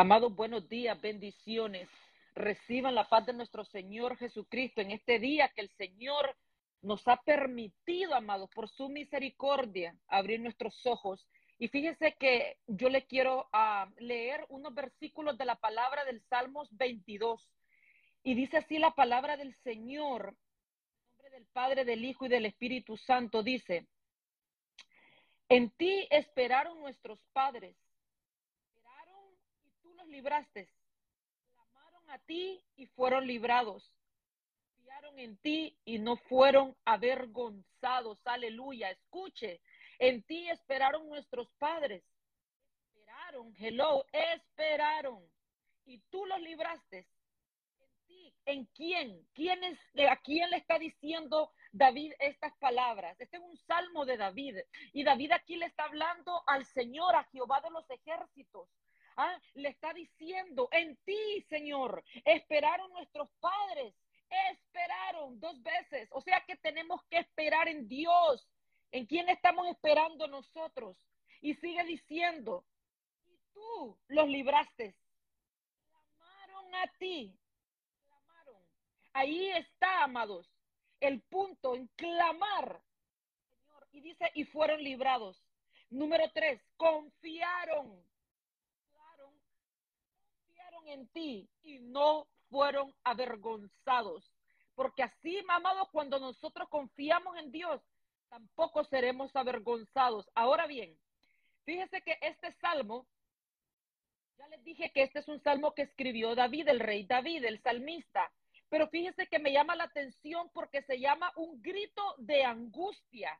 Amados, buenos días, bendiciones. Reciban la paz de nuestro Señor Jesucristo en este día que el Señor nos ha permitido, amados, por su misericordia, abrir nuestros ojos. Y fíjese que yo le quiero uh, leer unos versículos de la palabra del Salmos 22. Y dice así la palabra del Señor, nombre del Padre, del Hijo y del Espíritu Santo, dice, en ti esperaron nuestros padres, esperaron y tú los libraste, clamaron a ti y fueron librados, confiaron en ti y no fueron avergonzados, aleluya, escuche, en ti esperaron nuestros padres, esperaron, hello, esperaron y tú los libraste ¿En quién? ¿Quién es, ¿A quién le está diciendo David estas palabras? Este es un salmo de David. Y David aquí le está hablando al Señor, a Jehová de los ejércitos. ¿Ah? Le está diciendo, en ti, Señor, esperaron nuestros padres. Esperaron dos veces. O sea que tenemos que esperar en Dios. ¿En quién estamos esperando nosotros? Y sigue diciendo, y tú los libraste. Llamaron a ti Ahí está, amados, el punto en clamar, Señor. Y dice, y fueron librados. Número tres, confiaron. En ti y no fueron avergonzados. Porque así, amados, cuando nosotros confiamos en Dios, tampoco seremos avergonzados. Ahora bien, fíjese que este salmo, ya les dije que este es un salmo que escribió David, el rey David, el salmista. Pero fíjese que me llama la atención porque se llama un grito de angustia.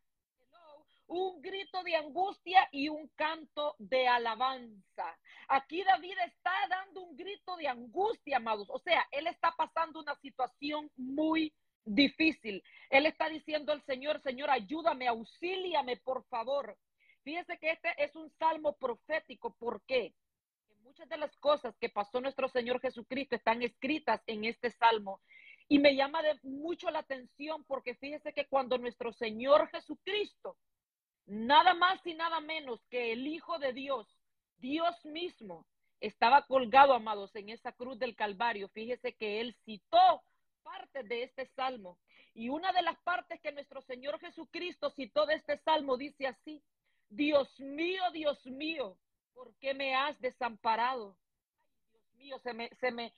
Un grito de angustia y un canto de alabanza. Aquí David está dando un grito de angustia, amados. O sea, él está pasando una situación muy difícil. Él está diciendo al Señor, Señor, ayúdame, auxíliame, por favor. Fíjese que este es un salmo profético. ¿Por qué? Muchas de las cosas que pasó nuestro Señor Jesucristo están escritas en este salmo. Y me llama mucho la atención porque fíjese que cuando nuestro Señor Jesucristo, nada más y nada menos que el Hijo de Dios, Dios mismo, estaba colgado, amados, en esa cruz del Calvario, fíjese que él citó parte de este salmo. Y una de las partes que nuestro Señor Jesucristo citó de este salmo dice así, Dios mío, Dios mío, ¿por qué me has desamparado? Dios mío, se me,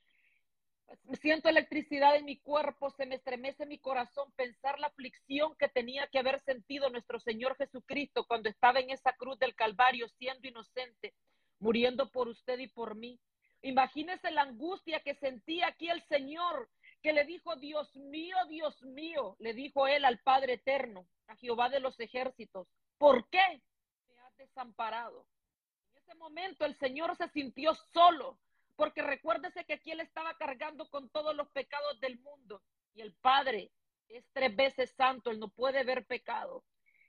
siento electricidad en mi cuerpo, se me estremece mi corazón pensar la aflicción que tenía que haber sentido nuestro Señor Jesucristo cuando estaba en esa cruz del Calvario siendo inocente, muriendo por usted y por mí. Imagínese la angustia que sentía aquí el Señor, que le dijo, Dios mío, Dios mío, le dijo él al Padre Eterno, a Jehová de los ejércitos, ¿por qué me has desamparado? momento el Señor se sintió solo, porque recuérdese que aquí él estaba cargando con todos los pecados del mundo y el Padre es tres veces santo, él no puede ver pecado.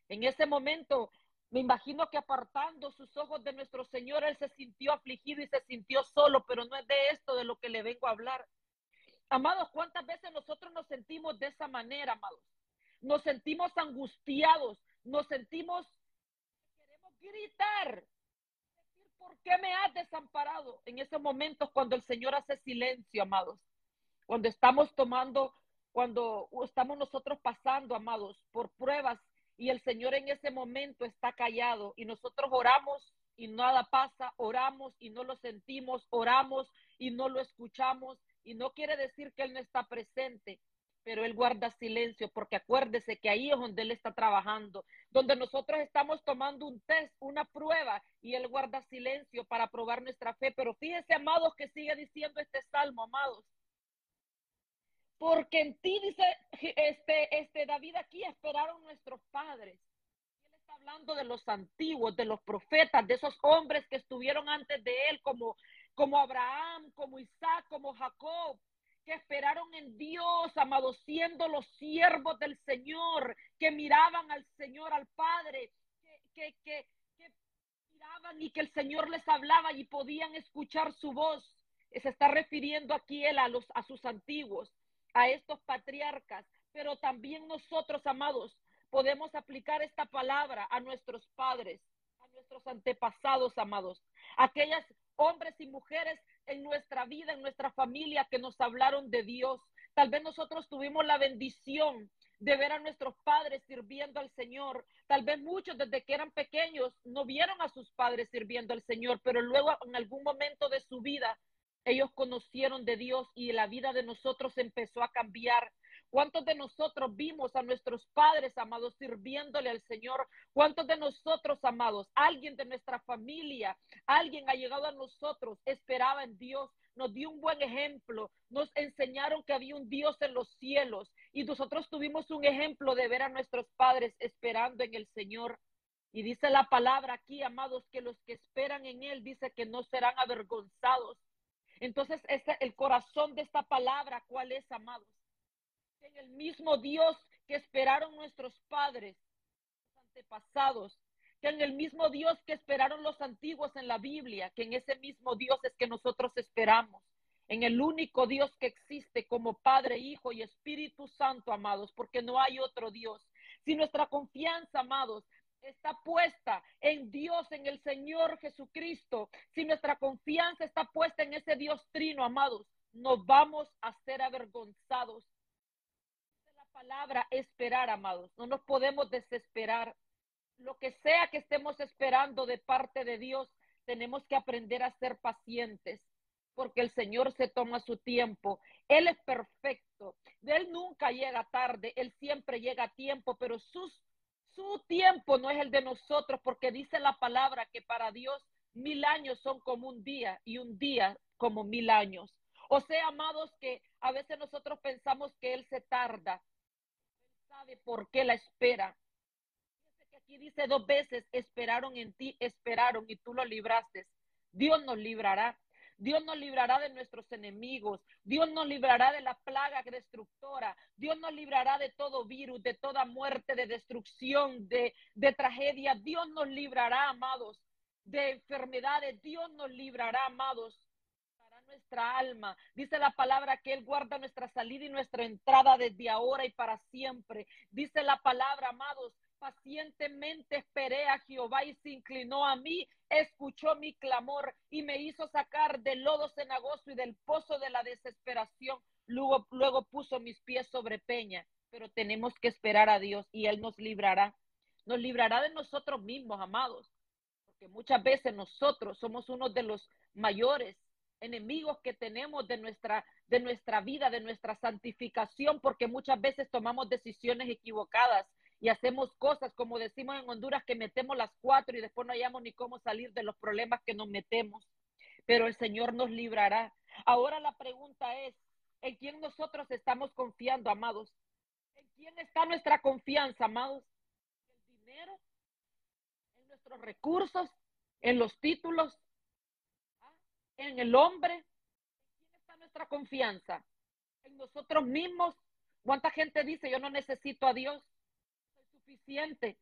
En ese momento, me imagino que apartando sus ojos de nuestro Señor, él se sintió afligido y se sintió solo, pero no es de esto de lo que le vengo a hablar. Amados, ¿cuántas veces nosotros nos sentimos de esa manera, amados? Nos sentimos angustiados, nos sentimos, queremos gritar, ¿por qué me has desamparado? En esos momentos cuando el Señor hace silencio, amados, cuando estamos tomando, cuando estamos nosotros pasando, amados, por pruebas y el Señor en ese momento está callado y nosotros oramos y nada pasa, oramos y no lo sentimos, oramos y no lo escuchamos y no quiere decir que Él no está presente, pero Él guarda silencio porque acuérdese que ahí es donde Él está trabajando, donde nosotros estamos tomando un test, una prueba, y Él guarda silencio para probar nuestra fe. Pero fíjense, amados, que sigue diciendo este salmo, amados. Porque en ti, dice este, este David aquí, esperaron nuestros padres. Él está hablando de los antiguos, de los profetas, de esos hombres que estuvieron antes de Él, como, como Abraham, como Isaac, como Jacob que esperaron en Dios, amados, siendo los siervos del Señor, que miraban al Señor, al Padre, que, que, miraban y que el Señor les hablaba y podían escuchar su voz. Se está refiriendo aquí él a, los, a sus antiguos, a estos patriarcas, pero también nosotros, amados, podemos aplicar esta palabra a nuestros padres, a nuestros antepasados, amados, aquellas hombres y mujeres en nuestra vida, en nuestra familia, que nos hablaron de Dios. Tal vez nosotros tuvimos la bendición de ver a nuestros padres sirviendo al Señor. Tal vez muchos desde que eran pequeños no vieron a sus padres sirviendo al Señor, pero luego en algún momento de su vida ellos conocieron de Dios y la vida de nosotros empezó a cambiar. ¿Cuántos de nosotros vimos a nuestros padres, amados, sirviéndole al Señor? ¿Cuántos de nosotros, amados, alguien de nuestra familia, alguien ha llegado a nosotros, esperaba en Dios, nos dio un buen ejemplo, nos enseñaron que había un Dios en los cielos y nosotros tuvimos un ejemplo de ver a nuestros padres esperando en el Señor? Y dice la palabra aquí, amados, que los que esperan en Él, dice que no serán avergonzados. Entonces, este, el corazón de esta palabra, ¿cuál es, amados? En el mismo Dios que esperaron nuestros padres, antepasados, que en el mismo Dios que esperaron los antiguos en la Biblia, que en ese mismo Dios es que nosotros esperamos, en el único Dios que existe como Padre, Hijo y Espíritu Santo, amados, porque no hay otro Dios. Si nuestra confianza, amados, está puesta en Dios, en el Señor Jesucristo, si nuestra confianza está puesta en ese Dios trino, amados, nos vamos a ser avergonzados palabra esperar, amados. No nos podemos desesperar. Lo que sea que estemos esperando de parte de Dios, tenemos que aprender a ser pacientes, porque el Señor se toma su tiempo. Él es perfecto. Él nunca llega tarde, Él siempre llega a tiempo, pero sus, su tiempo no es el de nosotros, porque dice la palabra que para Dios mil años son como un día y un día como mil años. O sea, amados, que a veces nosotros pensamos que Él se tarda, sabe por qué la espera. aquí dice dos veces, esperaron en ti, esperaron y tú lo libraste. Dios nos librará. Dios nos librará de nuestros enemigos. Dios nos librará de la plaga destructora. Dios nos librará de todo virus, de toda muerte, de destrucción, de, de tragedia. Dios nos librará, amados, de enfermedades. Dios nos librará, amados alma. Dice la palabra que Él guarda nuestra salida y nuestra entrada desde ahora y para siempre. Dice la palabra, amados, pacientemente esperé a Jehová y se inclinó a mí, escuchó mi clamor y me hizo sacar del lodo cenagoso y del pozo de la desesperación. Luego, luego puso mis pies sobre peña, pero tenemos que esperar a Dios y Él nos librará. Nos librará de nosotros mismos, amados, porque muchas veces nosotros somos uno de los mayores enemigos que tenemos de nuestra, de nuestra vida, de nuestra santificación, porque muchas veces tomamos decisiones equivocadas y hacemos cosas, como decimos en Honduras, que metemos las cuatro y después no hayamos ni cómo salir de los problemas que nos metemos. Pero el Señor nos librará. Ahora la pregunta es, ¿en quién nosotros estamos confiando, amados? ¿En quién está nuestra confianza, amados? ¿En el dinero? ¿En nuestros recursos? ¿En los títulos? En el hombre. ¿En quién está nuestra confianza? En nosotros mismos. ¿Cuánta gente dice, yo no necesito a Dios? Soy suficiente.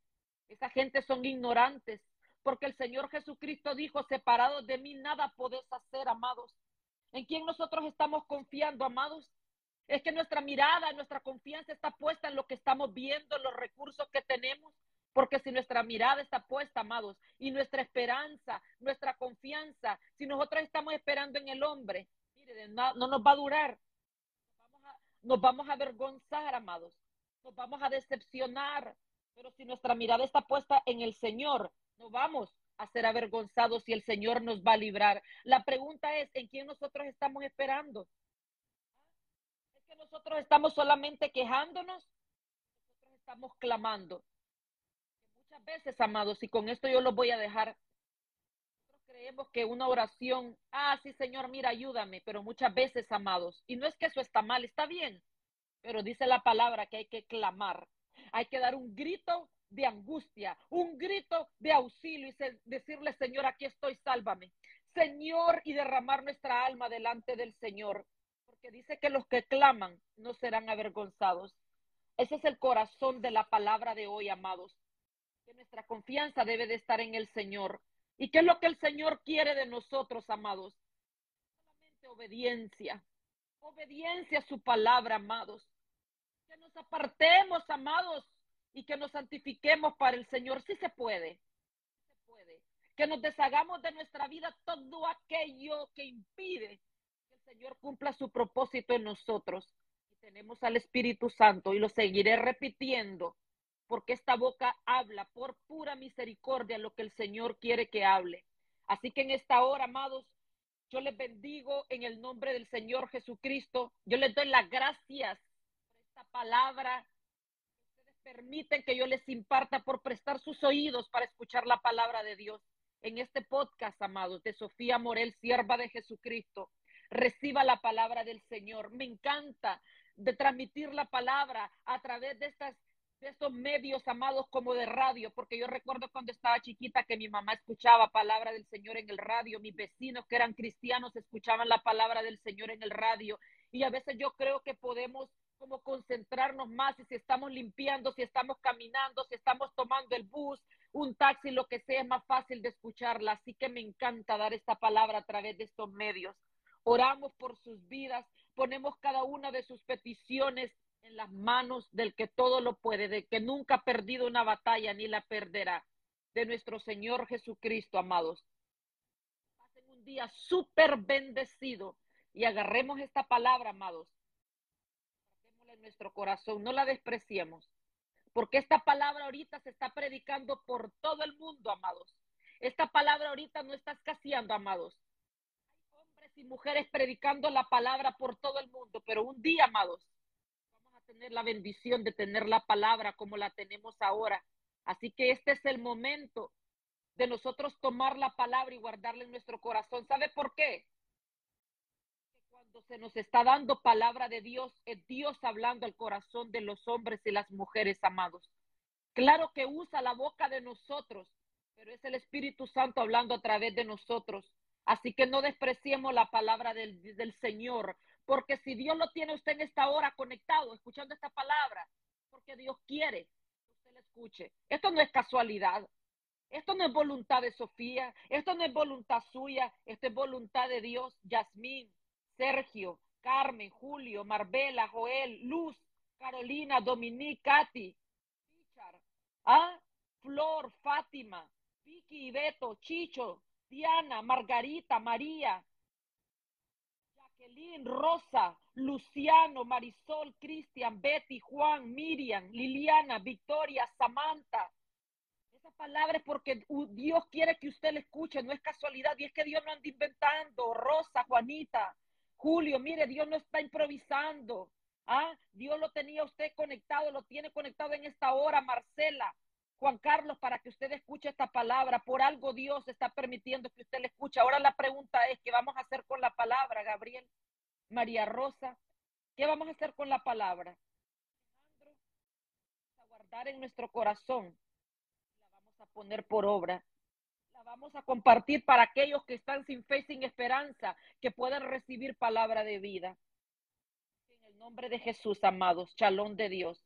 Esa gente son ignorantes. Porque el Señor Jesucristo dijo, separados de mí nada podés hacer, amados. ¿En quién nosotros estamos confiando, amados? Es que nuestra mirada, nuestra confianza está puesta en lo que estamos viendo, en los recursos que tenemos. Porque si nuestra mirada está puesta, amados, y nuestra esperanza, nuestra confianza, si nosotros estamos esperando en el hombre, mire, no, nos va a durar. Nos vamos a, avergonzar, amados. Nos vamos a decepcionar. Pero si nuestra mirada está puesta en el Señor, no vamos a ser avergonzados y el Señor nos va a librar. La pregunta es, ¿en quién nosotros estamos esperando? ¿Es que nosotros estamos solamente quejándonos? Nosotros estamos clamando muchas veces, amados, y con esto yo los voy a dejar. Nosotros creemos que una oración, ah, sí, Señor, mira, ayúdame, pero muchas veces, amados, y no es que eso está mal, está bien, pero dice la palabra que hay que clamar, hay que dar un grito de angustia, un grito de auxilio y decirle, Señor, aquí estoy, sálvame. Señor, y derramar nuestra alma delante del Señor, porque dice que los que claman no serán avergonzados. Ese es el corazón de la palabra de hoy, amados nuestra confianza debe de estar en el Señor. ¿Y qué es lo que el Señor quiere de nosotros, amados? Obediencia. Obediencia a su palabra, amados. Que nos apartemos, amados, y que nos santifiquemos para el Señor. Sí se puede. Se puede. que nos deshagamos de nuestra vida todo aquello que impide que el Señor cumpla su propósito en nosotros. Tenemos al Espíritu Santo y lo seguiré repitiendo porque esta boca habla por pura misericordia lo que el Señor quiere que hable. Así que en esta hora, amados, yo les bendigo en el nombre del Señor Jesucristo. Yo les doy las gracias por esta palabra. Ustedes permiten que yo les imparta por prestar sus oídos para escuchar la palabra de Dios en este podcast, amados, de Sofía Morel, sierva de Jesucristo. Reciba la palabra del Señor. Me encanta de transmitir la palabra a través de estas de estos medios amados como de radio, porque yo recuerdo cuando estaba chiquita que mi mamá escuchaba palabra del Señor en el radio, mis vecinos que eran cristianos escuchaban la palabra del Señor en el radio y a veces yo creo que podemos como concentrarnos más si estamos limpiando, si estamos caminando, si estamos tomando el bus, un taxi, lo que sea, es más fácil de escucharla. Así que me encanta dar esta palabra a través de estos medios. Oramos por sus vidas, ponemos cada una de sus peticiones en las manos del que todo lo puede, de que nunca ha perdido una batalla ni la perderá, de nuestro Señor Jesucristo, amados. Pasen un día súper bendecido y agarremos esta palabra, amados. en nuestro corazón, no la despreciemos porque esta palabra ahorita se está predicando por todo el mundo, amados. Esta palabra ahorita no está escaseando, amados. Hay hombres y mujeres predicando la palabra por todo el mundo, pero un día, amados, tener la bendición de tener la palabra como la tenemos ahora. Así que este es el momento de nosotros tomar la palabra y guardarla en nuestro corazón. ¿Sabe por qué? se nos está dando palabra de Dios, es Dios hablando al corazón de los hombres y las mujeres amados. Claro que usa la boca de nosotros, pero es el Espíritu Santo hablando a través de nosotros. Así que no despreciemos la palabra del, del Señor, porque si Dios lo tiene usted en esta hora conectado, escuchando esta palabra, porque Dios quiere que usted la escuche. Esto no es casualidad. Esto no es voluntad de Sofía, esto no es voluntad suya, esto es voluntad de Dios. Yasmín, Sergio, Carmen, Julio, Marbella, Joel, Luz, Carolina, Dominique, Katy, Richard, ¿ah? Flor, Fátima, Vicky y Chicho, Diana, Margarita, María, Jacqueline, Rosa, Luciano, Marisol, Cristian, Betty, Juan, Miriam, Liliana, Victoria, Samantha. Esa palabra es porque Dios quiere que usted le escuche, no es casualidad, y es que Dios no anda inventando. Rosa, Juanita, Julio, mire, Dios no está improvisando. Ah, Dios lo tenía usted conectado, lo tiene conectado en esta hora, Marcela. Juan Carlos, para que usted escuche esta palabra, por algo Dios está permitiendo que usted le escuche. Ahora la pregunta es, ¿qué vamos a hacer con la palabra, Gabriel? María Rosa, ¿qué vamos a hacer con la palabra? a guardar en nuestro corazón, la vamos a poner por obra vamos a compartir para aquellos que están sin fe, sin esperanza, que puedan recibir palabra de vida. En el nombre de Jesús, amados, chalón de Dios.